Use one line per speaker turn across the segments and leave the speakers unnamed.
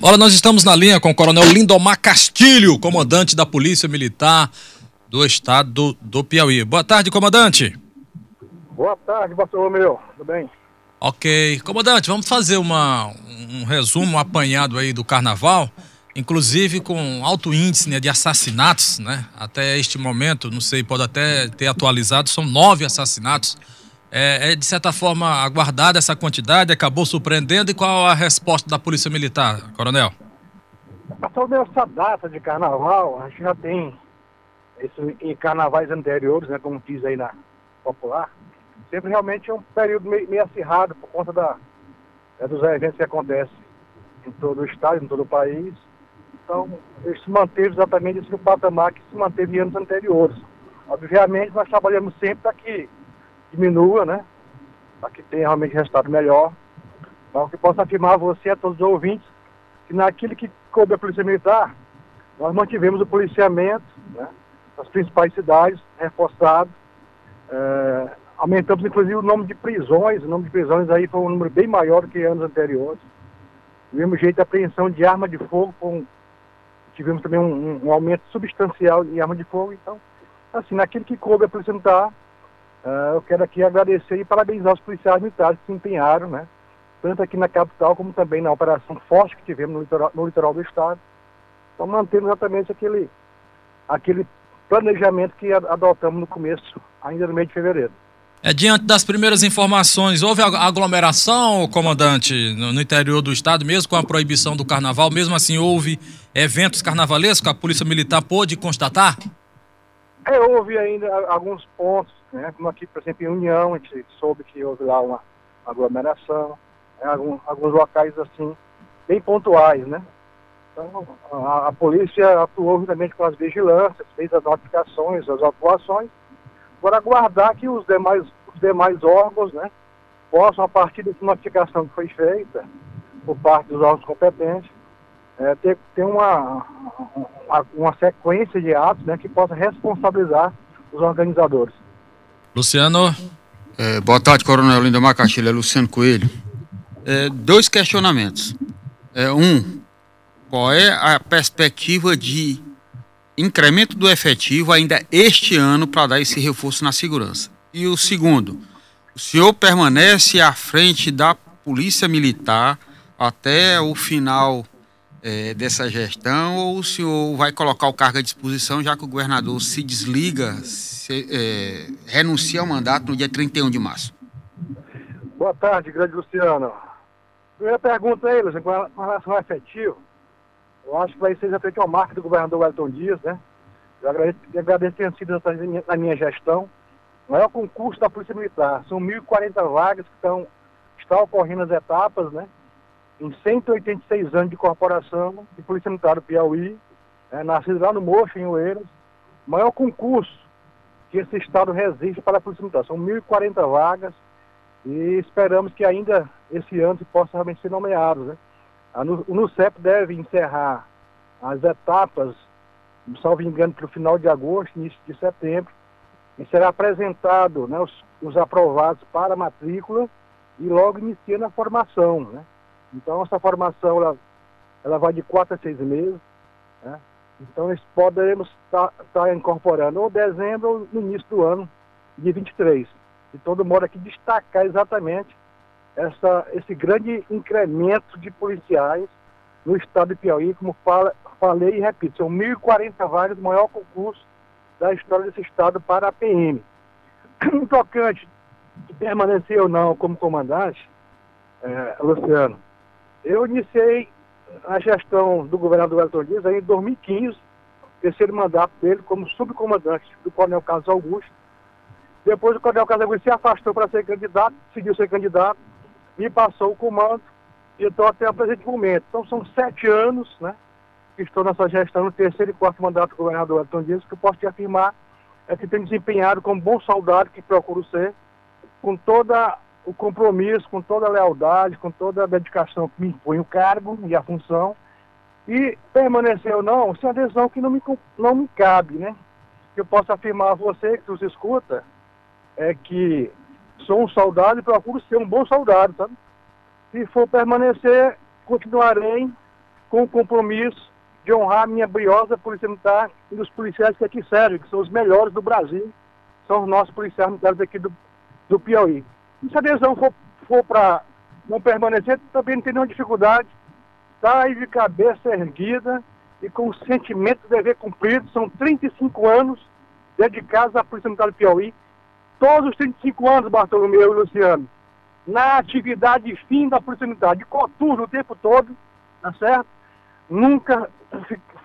Olha, nós estamos na linha com o Coronel Lindomar Castilho, comandante da Polícia Militar do Estado do, do Piauí. Boa tarde, comandante.
Boa tarde, pastor meu. Tudo bem?
Ok. Comandante, vamos fazer uma, um resumo, um apanhado aí do carnaval, inclusive com alto índice né, de assassinatos, né? Até este momento, não sei, pode até ter atualizado, são nove assassinatos é, é, de certa forma aguardada essa quantidade, acabou surpreendendo. E qual a resposta da Polícia Militar, Coronel?
Passou essa data de carnaval, a gente já tem isso em carnavais anteriores, né, como diz aí na popular, sempre realmente é um período meio, meio acirrado por conta da, é, dos eventos que acontecem em todo o estado, em todo o país. Então, se manteve exatamente esse patamar que se manteve em anos anteriores. Obviamente, nós trabalhamos sempre para que diminua, né? Para que tenha realmente resultado melhor. Então, que posso afirmar a você, a todos os ouvintes, que naquilo que coube a Polícia Militar, nós mantivemos o policiamento né, nas principais cidades, reforçado. É, aumentamos, inclusive, o número de prisões. O número de prisões aí foi um número bem maior do que anos anteriores. Do mesmo jeito, a apreensão de arma de fogo, tivemos também um, um, aumento substancial em arma de fogo. Então, assim, naquilo que coube a Polícia Militar, Uh, eu quero aqui agradecer e parabenizar os policiais militares que se empenharam, né? Tanto aqui na capital como também na operação forte que tivemos no litoral, no litoral do estado. Então mantendo exatamente aquele, aquele planejamento que adotamos no começo, ainda no mês de fevereiro.
É, diante das primeiras informações, houve aglomeração, comandante, no, interior do estado, mesmo com a proibição do carnaval? Mesmo assim, houve eventos carnavalescos que a Polícia Militar pôde constatar?
É, houve ainda alguns pontos, né, como aqui, por exemplo, em União, a gente soube que houve lá uma aglomeração, né, alguns, alguns locais assim, bem pontuais, né? Então, a, a, polícia atuou juntamente com as vigilâncias, fez as notificações, as atuações, para aguardar que os demais, os demais órgãos, né, possam, a partir dessa notificação que foi feita por parte dos órgãos competentes, é, ter, ter uma, uma, uma, sequência de atos né, que possa responsabilizar os organizadores.
Luciano.
É, boa tarde, Coronel Lindomar Castilho, é Luciano Coelho. É, dois questionamentos. É, um, qual é a perspectiva de incremento do efetivo ainda este ano para dar esse reforço na segurança? E o segundo, o senhor permanece à frente da Polícia Militar até o final é, dessa gestão ou o senhor vai colocar o cargo à disposição já que o governador se desliga, se, é, renuncia ao mandato no dia 31 de março?
Boa tarde, grande Luciano. Primeira pergunta aí, Luciano, com relação ao efetivo, eu acho que vai ser exatamente uma marca do governador Wellington Dias, né? Eu agradeço, eu agradeço ter sido na minha gestão. O maior concurso da Polícia Militar. São 1.040 vagas que estão, estão ocorrendo as etapas, né? Em 186 anos de corporação de Polícia Militar do Piauí, é, nascido lá no Mocho, em Oeiras, maior concurso que esse estado resiste para a Polícia Militar. São 1.040 vagas e esperamos que ainda esse ano se possa realmente ser nomeados. Né? O NUCEP deve encerrar as etapas, salvo engano, para o final de agosto, início de setembro, e será apresentado né, os, os aprovados para a matrícula e logo iniciando a formação. Né? Então, essa formação ela, ela vai de quatro a seis meses. Né? Então, nós poderemos estar tá, tá incorporando ou dezembro ou no início do ano de 23. De todo modo, aqui destacar exatamente essa, esse grande incremento de policiais no estado de Piauí, como fala, falei e repito, são 1.040 vagas, o maior concurso da história desse estado para a PM. Um tocante de permanecer ou não como comandante, é, Luciano, eu iniciei a gestão do governador Elton Dias em 2015, terceiro mandato dele como subcomandante do Coronel Carlos Augusto. Depois o Coronel Carlos Augusto se afastou para ser candidato, decidiu ser candidato, me passou o comando e estou até o presente momento. Então são sete anos né, que estou nessa gestão, no terceiro e quarto mandato do governador Elton Dias, que eu posso te afirmar é que tenho desempenhado como bom soldado que procuro ser, com toda o compromisso, com toda a lealdade, com toda a dedicação que me impõe o cargo e a função, e permanecer ou não, isso é uma decisão que não me, não me cabe, né? Eu posso afirmar a você que nos escuta, é que sou um soldado e procuro ser um bom soldado, sabe? Se for permanecer, continuarei com o compromisso de honrar a minha briosa Polícia Militar e dos policiais que aqui servem, que são os melhores do Brasil, são os nossos policiais militares aqui do, do Piauí. E se a adesão for, for para não permanecer, também não tem nenhuma dificuldade. Está aí de cabeça erguida e com o sentimento de dever cumprido. São 35 anos dedicados à Polícia Militar do Piauí. Todos os 35 anos, Bartolomeu e Luciano, na atividade fim da Polícia Militar, de coturno o tempo todo, tá certo? Nunca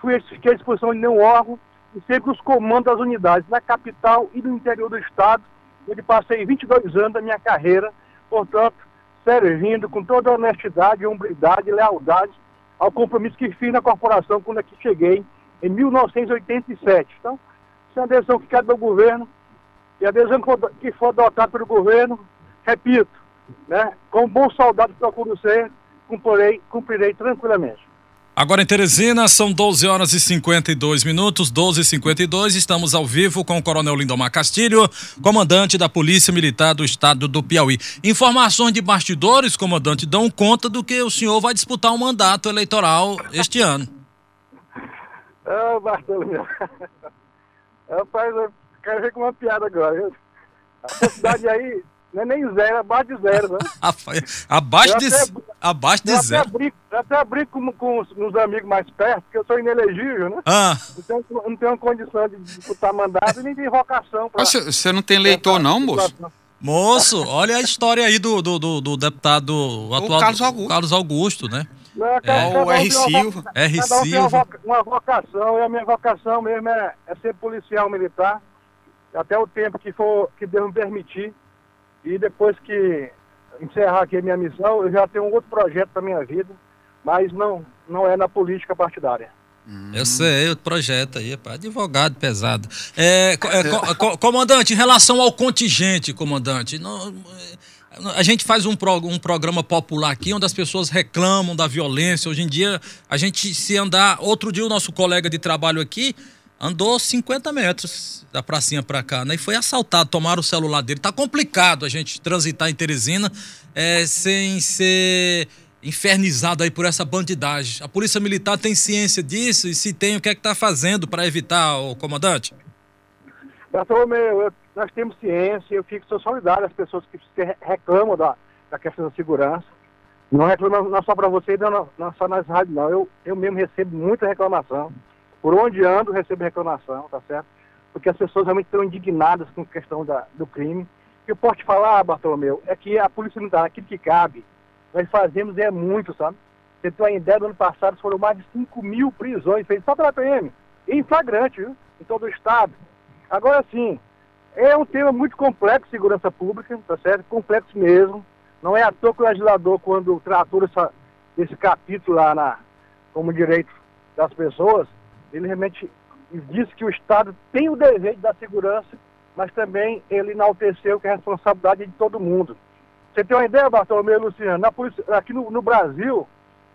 fui, fiquei à disposição de nenhum órgão e sempre os comandos das unidades na capital e no interior do estado, onde passei 22 anos da minha carreira, portanto, servindo com toda honestidade, hombridade e lealdade ao compromisso que fiz na corporação quando aqui cheguei em 1987. Então, se é a adesão que cabe ao governo, e a adesão que for, adotada pelo governo, repito, né, como bom soldado procuro ser, cumprirei, cumprirei tranquilamente.
Agora em Teresina, são 12 horas e 52 minutos, 12 e 52 estamos ao vivo com o Coronel Lindomar Castilho, comandante da Polícia Militar do Estado do Piauí. Informações de bastidores, comandante, dão conta do que o senhor vai disputar um mandato eleitoral este ano.
Ah, Bartolomeu. Rapaz, eu quero ver com uma piada agora. A cidade aí não é nem zero, é abaixo de zero, né?
abaixo de, até, abaixo de
eu
zero.
Até brinco, eu até brinco com, com os, os, amigos mais perto, porque eu sou inelegível, né?
Ah.
Então não tenho condição de disputar mandado e nem de invocação.
Você não tem eleitor não, moço?
Moço, olha a história aí do, do, do, do deputado o atual
Carlos Augusto.
Carlos Augusto, né?
Não, é,
o R. Silva.
R.
Silva. Uma vocação, e a minha vocação mesmo é, é ser policial militar, até o tempo que for que Deus me permitir. E depois que encerrar aqui a minha missão, eu já tenho um outro projeto para minha vida, mas não, não é na política partidária.
Eu sei, o projeto aí, pá, advogado pesado. É, é, co, comandante, em relação ao contingente, comandante, não, a gente faz um, pro, um programa popular aqui onde as pessoas reclamam da violência. Hoje em dia, a gente se andar. Outro dia, o nosso colega de trabalho aqui andou 50 metros da pracinha para cá, né? E foi assaltado, tomaram o celular dele. Tá complicado a gente transitar em Teresina é, sem ser infernizado aí por essa bandidagem. A Polícia Militar tem ciência disso e se tem, o que é que tá fazendo para evitar, o comandante?
Nós temos ciência, eu fico solidário às pessoas que reclamam da, da questão da segurança. Não reclamo não só para você, não, não só nas rádios, não. Eu, eu mesmo recebo muita reclamação. Por onde ando, recebo reclamação, tá certo? Porque as pessoas realmente estão indignadas com a questão da, do crime. O que eu posso te falar, Bartolomeu, é que a Polícia Militar, aquilo que cabe, nós fazemos é muito, sabe? Você tem uma ideia, do ano passado foram mais de 5 mil prisões feitas só pela PM, em flagrante, viu? Em todo o Estado. Agora sim, é um tema muito complexo, segurança pública, tá certo? Complexo mesmo. Não é à toa que o legislador, quando tratou essa, esse capítulo lá na, como direito das pessoas, ele realmente disse que o Estado tem o dever de dar segurança, mas também ele enalteceu que a responsabilidade é de todo mundo. Você tem uma ideia, Bartolomeu e Luciano? Polícia, aqui no, no, Brasil,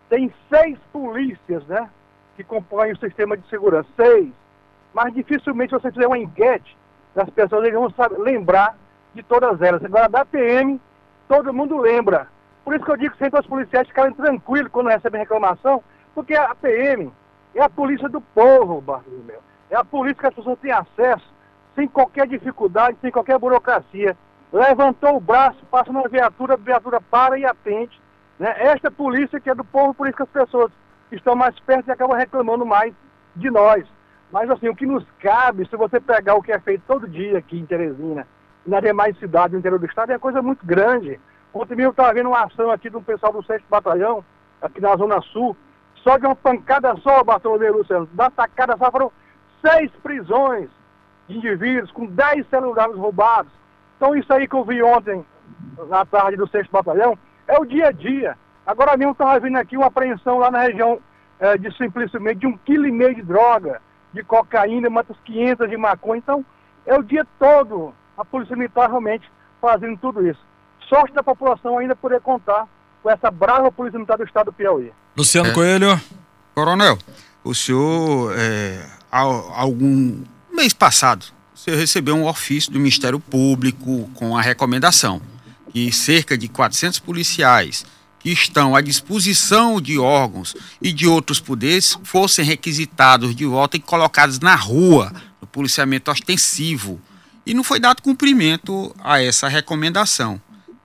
tem seis polícias, né? Que compõem o sistema de segurança. Seis. Mas dificilmente você fizer uma enquete, as pessoas eles vão saber, lembrar de todas elas. Agora, da PM, todo mundo lembra. Por isso que eu digo sempre aos policiais ficarem tranquilos quando recebem reclamação, porque a PM, é a polícia do povo, Bartolomeu. É a polícia que as pessoas têm acesso sem qualquer dificuldade, sem qualquer burocracia. Levantou o braço, passa na viatura, a viatura para e atende. Né? Esta polícia que é do povo, por isso que as pessoas estão mais perto e acabam reclamando mais de nós. Mas assim, o que nos cabe, se você pegar o que é feito todo dia aqui em Teresina, nas demais cidades do interior do estado, é coisa muito grande. Ontem mesmo eu estava vendo uma ação aqui do pessoal do 6 Batalhão, aqui na Zona Sul, só de uma pancada só, Bartolomeu Luciano, da tacada só foram seis prisões de indivíduos com dez celulares roubados. Então isso aí que eu vi ontem, na tarde do 6 Batalhão, é o dia a dia. Agora mesmo estava vindo aqui uma apreensão lá na região é, de simplesmente de um quilo e meio de droga, de cocaína, matas 500 de maconha. Então, é o dia todo a Polícia Militar realmente fazendo tudo isso. Sorte da população ainda poder contar com essa brava Polícia Militar do Estado do Piauí.
Luciano é. Coelho.
Coronel, o senhor, é, algum mês passado, você recebeu um ofício do Ministério Público com a recomendação que cerca de 400 policiais que estão à disposição de órgãos e de outros poderes fossem requisitados de volta e colocados na rua, no policiamento ostensivo. E não foi dado cumprimento a essa recomendação.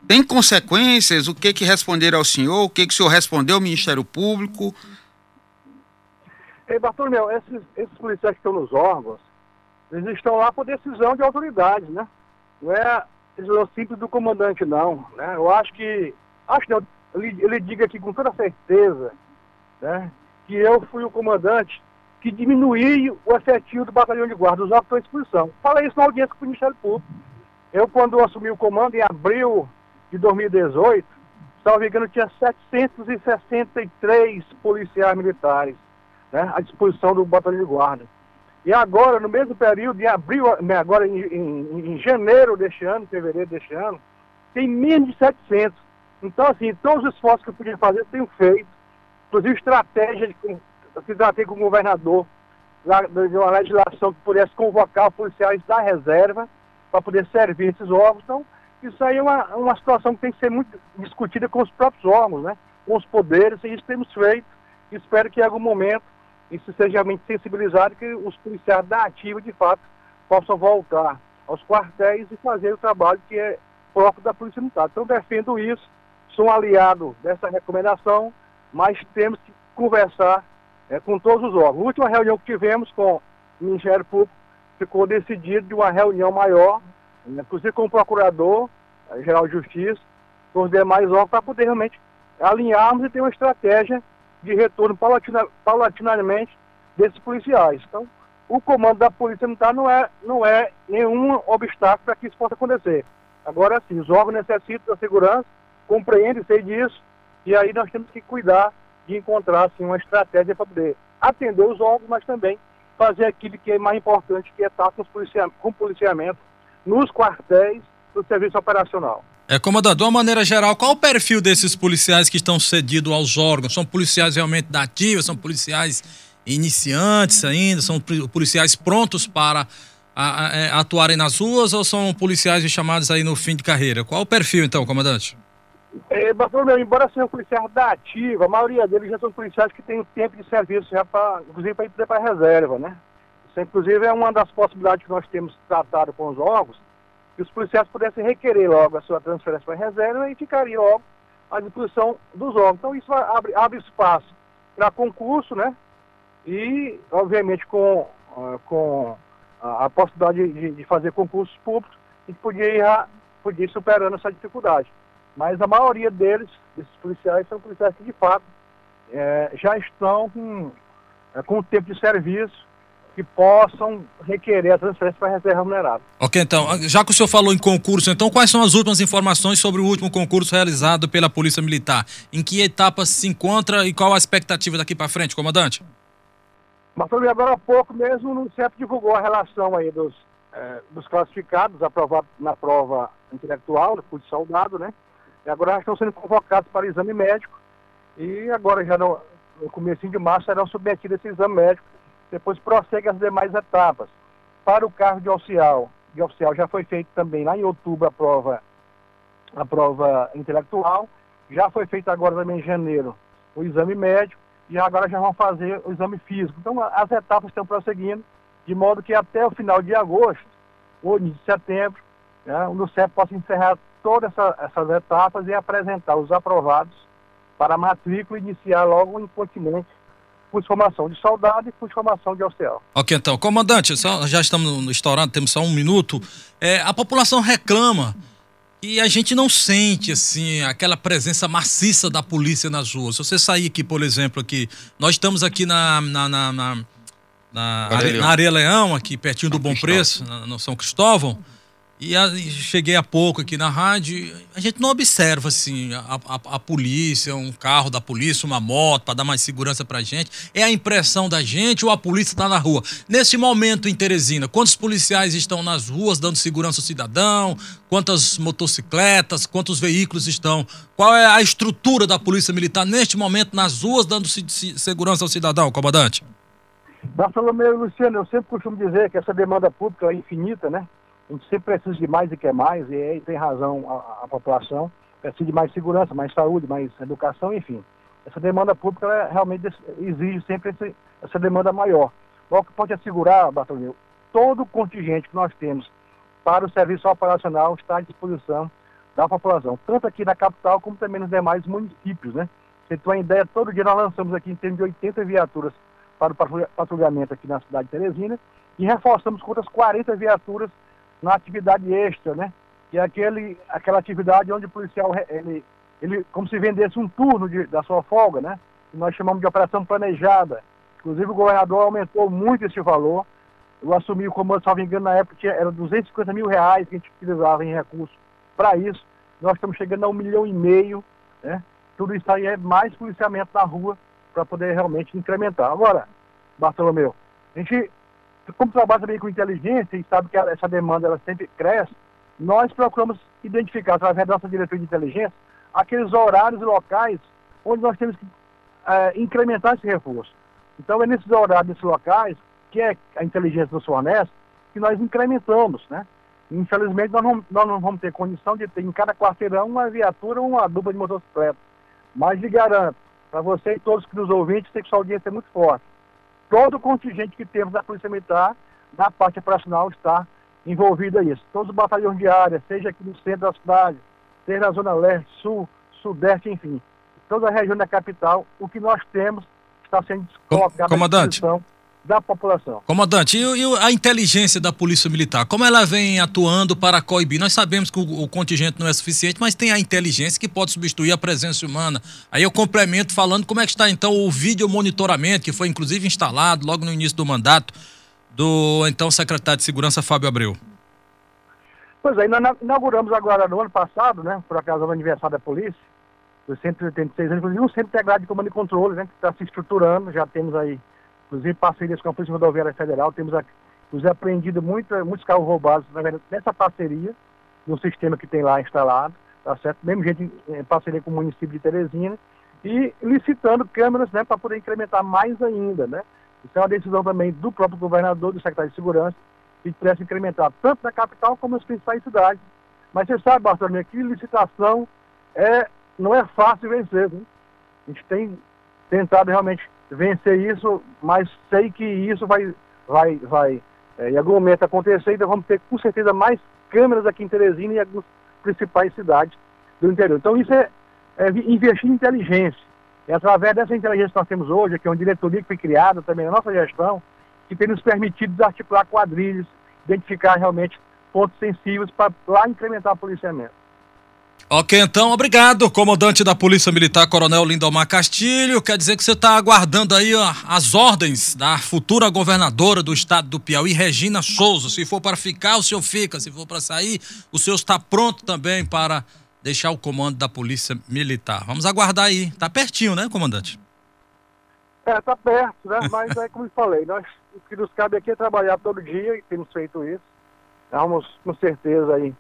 Tem consequências? O que que responderam ao senhor? O que que o senhor respondeu ao Ministério Público?
Ei, Bartolomeu, esses, esses policiais que estão nos órgãos, eles estão lá por decisão de autoridade, né? Não é decisão simples do comandante, não. Né? Eu acho que, acho que ele, ele diga aqui com toda certeza, né, que eu fui o comandante que diminuí o efetivo do batalhão de guarda, os órgãos de exposição. Falei isso na audiência com o Ministério Público. Eu, quando assumi o comando, em abril de 2018, salvo engano, tinha 763 policiais militares né, à disposição do batalhão de guarda. E agora, no mesmo período, em abril, né, agora em, em, em janeiro deste ano, fevereiro deste ano, tem menos de 700. Então, assim, todos os esforços que eu podia fazer, eu tenho feito. Inclusive, estratégia de se tratei com o governador de uma legislação que pudesse convocar policiais da reserva para poder servir esses órgãos. Então, isso aí é uma, uma situação que tem que ser muito discutida com os próprios órgãos, né? com os poderes, e isso temos feito. Espero que em algum momento isso seja realmente sensibilizado, que os policiais da ativa, de fato, possam voltar aos quartéis e fazer o trabalho que é próprio da Polícia Militar. Então, defendo isso, sou um aliado dessa recomendação, mas temos que conversar é, com todos os órgãos. A última reunião que tivemos com o Ministério Público ficou decidido de uma reunião maior, inclusive com o Procurador-Geral de Justiça, com os demais órgãos, para poder realmente alinharmos e ter uma estratégia de retorno paulatina, paulatinamente desses policiais. Então, o comando da Polícia Militar não é, não é nenhum obstáculo para que isso possa acontecer. Agora sim, os órgãos necessitam da segurança, compreendem, sei disso, e aí nós temos que cuidar de encontrar assim, uma estratégia para poder atender os órgãos, mas também fazer aquilo que é mais importante, que é estar com, policiamento, com policiamento nos quartéis do serviço operacional.
É, comandante, de uma maneira geral, qual o perfil desses policiais que estão cedidos aos órgãos? São policiais realmente da ativa? São policiais iniciantes ainda? São policiais prontos para a, a, é, atuarem nas ruas ou são policiais chamados aí no fim de carreira? Qual o perfil, então, comandante?
É, Bartolomeu, embora sejam policiais da ativa, a maioria deles já são policiais que têm tempo de serviço já para, inclusive, para ir para a reserva, né? Isso, inclusive, é uma das possibilidades que nós temos tratado com os órgãos, que os policiais pudessem requerer logo a sua transferência para a reserva e ficariam logo à disposição dos órgãos. Então isso abre, abre espaço para concurso, né? E, obviamente, com, uh, com a, a possibilidade de, de, fazer concursos públicos, a gente podia ir, podia ir superando essa dificuldade. Mas a maioria deles, esses policiais, são policiais que, de fato, é, já estão com, é, com o tempo de serviço que possam requerer a transferência para a reserva remunerada.
Ok, então, já que o senhor falou em concurso, então quais são as últimas informações sobre o último concurso realizado pela Polícia Militar? Em que etapa se encontra e qual a expectativa daqui para frente, comandante?
Bartolomeu, agora há pouco mesmo o CEP divulgou a relação aí dos, eh, dos classificados aprovados na prova intelectual, de soldado, né? E agora já estão sendo convocados para exame médico e agora já no, no começo de março serão submetidos a esse exame médico depois prossegue as demais etapas. Para o cargo de oficial, de oficial já foi feito também lá em outubro a prova, a prova intelectual, já foi feito agora também em janeiro o exame médico e agora já vão fazer o exame físico. Então as etapas estão prosseguindo, de modo que até o final de agosto ou de setembro, né, o NUCEP possa encerrar todas essa, essas etapas e apresentar os aprovados para a matrícula e iniciar logo o incontinente de formação de soldado e de formação de oficial.
Ok, então. Comandante, só, já estamos estourando, temos só um minuto. É, a população reclama e a gente não sente, assim, aquela presença maciça da polícia nas ruas. Se você sair aqui, por exemplo, aqui, nós estamos aqui na, na, na, na, na, na Areia Leão, aqui pertinho São do Bom Cristóvão. Preço, no São Cristóvão. E, a, cheguei há pouco aqui na rádio, a gente não observa assim a, a, a polícia, um carro da polícia, uma moto para dar mais segurança para gente. É a impressão da gente ou a polícia está na rua? Nesse momento em Teresina, quantos policiais estão nas ruas dando segurança ao cidadão? Quantas motocicletas? Quantos veículos estão? Qual é a estrutura da polícia militar neste momento nas ruas dando segurança ao cidadão, comandante?
Bartolomeu e Luciano, eu sempre costumo dizer que essa demanda pública é infinita, né? A gente sempre precisa de mais e quer mais, e aí tem razão a, a população. precisa de mais segurança, mais saúde, mais educação, enfim. Essa demanda pública ela realmente exige sempre esse, essa demanda maior. O que pode assegurar, Bartolomeu, todo o contingente que nós temos para o serviço operacional está à disposição da população, tanto aqui na capital como também nos demais municípios, né? Você tem uma ideia, todo dia nós lançamos aqui em termos de 80 viaturas para o patrulhamento aqui na cidade de Teresina e reforçamos com outras 40 viaturas na atividade extra, né? Que é aquele, aquela atividade onde o policial, ele, ele como se vendesse um turno de, da sua folga, né? Que nós chamamos de operação planejada. Inclusive o governador aumentou muito esse valor. Eu assumi o comando, me engano, na época tinha, era 250 mil reais que a gente utilizava em recursos para isso. Nós estamos chegando a um milhão e meio, né? Tudo isso aí é mais policiamento na rua para poder realmente incrementar. Agora, Bartolomeu, a gente, como trabalha também com inteligência e sabe que essa demanda ela sempre cresce, nós procuramos identificar, através da nossa diretoria de inteligência, aqueles horários e locais onde nós temos que é, incrementar esse reforço. Então, é nesses horários, nesses locais, que é a inteligência nos fornece, que nós incrementamos, né? Infelizmente, nós não, nós não vamos ter condição de ter em cada quarteirão uma viatura ou uma dupla de motocicleta. Mas lhe garanto, para você e todos que nos ouvintes, tem que sua audiência é muito forte. Todo o contingente que temos da Polícia Militar, na parte operacional, está envolvido a isso. Todos os batalhões de área, seja aqui no centro da cidade, seja na Zona Leste, Sul, Sudeste, enfim. Toda a região da capital, o que nós temos está sendo colocado
Comandante.
à disposição da população.
Comandante, e, e, a inteligência da Polícia Militar, como ela vem atuando para coibir? Nós sabemos que o, o, contingente não é suficiente, mas tem a inteligência que pode substituir a presença humana. Aí eu complemento falando como é que está então o vídeo monitoramento, que foi inclusive instalado logo no início do mandato do então secretário de Segurança, Fábio Abreu.
Pois é, nós inauguramos agora no ano passado, né, por acaso no aniversário da polícia, dos 186 anos, inclusive um centro integrado de comando e controle, né, que está se estruturando, já temos aí inclusive parcerias com a Polícia Rodoviária Federal, temos inclusive apreendido muito, muitos carros roubados nessa parceria, no sistema que tem lá instalado, tá certo? Mesmo gente em parceria com o município de Teresina, e licitando câmeras, né, para poder incrementar mais ainda, né? Isso é uma decisão também do próprio governador, do secretário de Segurança, que pudesse incrementar tanto na capital como nas principais cidades. Mas você sabe, Bartolomeu, que licitação é, não é fácil vencer, né? A gente tem tentado realmente vencer isso, mas sei que isso vai, vai, vai é, em algum momento acontecer, então vamos ter com certeza mais câmeras aqui em Teresina e algumas principais cidades do interior. Então isso é, é investir em inteligência. É através dessa inteligência que nós temos hoje, que é uma diretoria que foi criada também na nossa gestão, que tem nos permitido desarticular quadrilhas, identificar realmente pontos sensíveis para lá incrementar o policiamento.
Ok, então, obrigado, comandante da Polícia Militar, Coronel Lindomar Castilho. Quer dizer que você está aguardando aí ó, as ordens da futura governadora do estado do Piauí, Regina Souza. Se for para ficar, o senhor fica. Se for para sair, o senhor está pronto também para deixar o comando da Polícia Militar. Vamos aguardar aí. Está pertinho, né, comandante?
É, está perto, né? Mas é como eu falei, nós, o que nos cabe aqui é trabalhar todo dia e temos feito isso. Vamos, com certeza, aí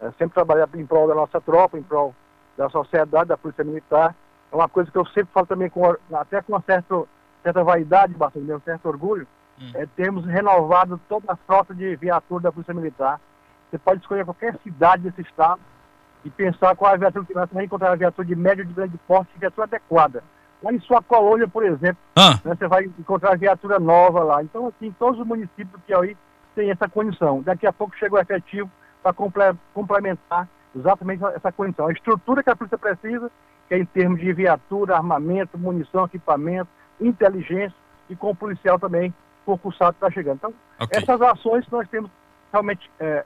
é, sempre trabalhar em prol da nossa tropa, em prol da sociedade, da Polícia Militar. É uma coisa que eu sempre falo também, com, até com uma certa, certa vaidade, bastante, um certo orgulho, hum. é termos renovado toda a frota de viatura da Polícia Militar. Você pode escolher qualquer cidade desse estado e pensar qual é a viatura que você vai encontrar a viatura de médio de grande porte, viatura adequada. Lá em sua colônia, por exemplo, ah. né, você vai encontrar a viatura nova lá. Então, assim, todos os municípios do Piauí têm essa condição. Daqui a pouco chega o efetivo para complementar exatamente essa condição. A estrutura que a polícia precisa, que é em termos de viatura, armamento, munição, equipamento, inteligência e com o policial também concursado que está chegando. Então, okay. essas ações nós temos realmente é,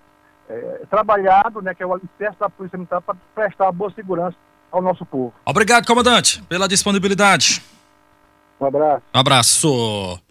é, trabalhado, né, que é o alicerce da Polícia Militar, para prestar boa segurança ao nosso povo.
Obrigado, comandante, pela disponibilidade.
Um abraço.
Um abraço.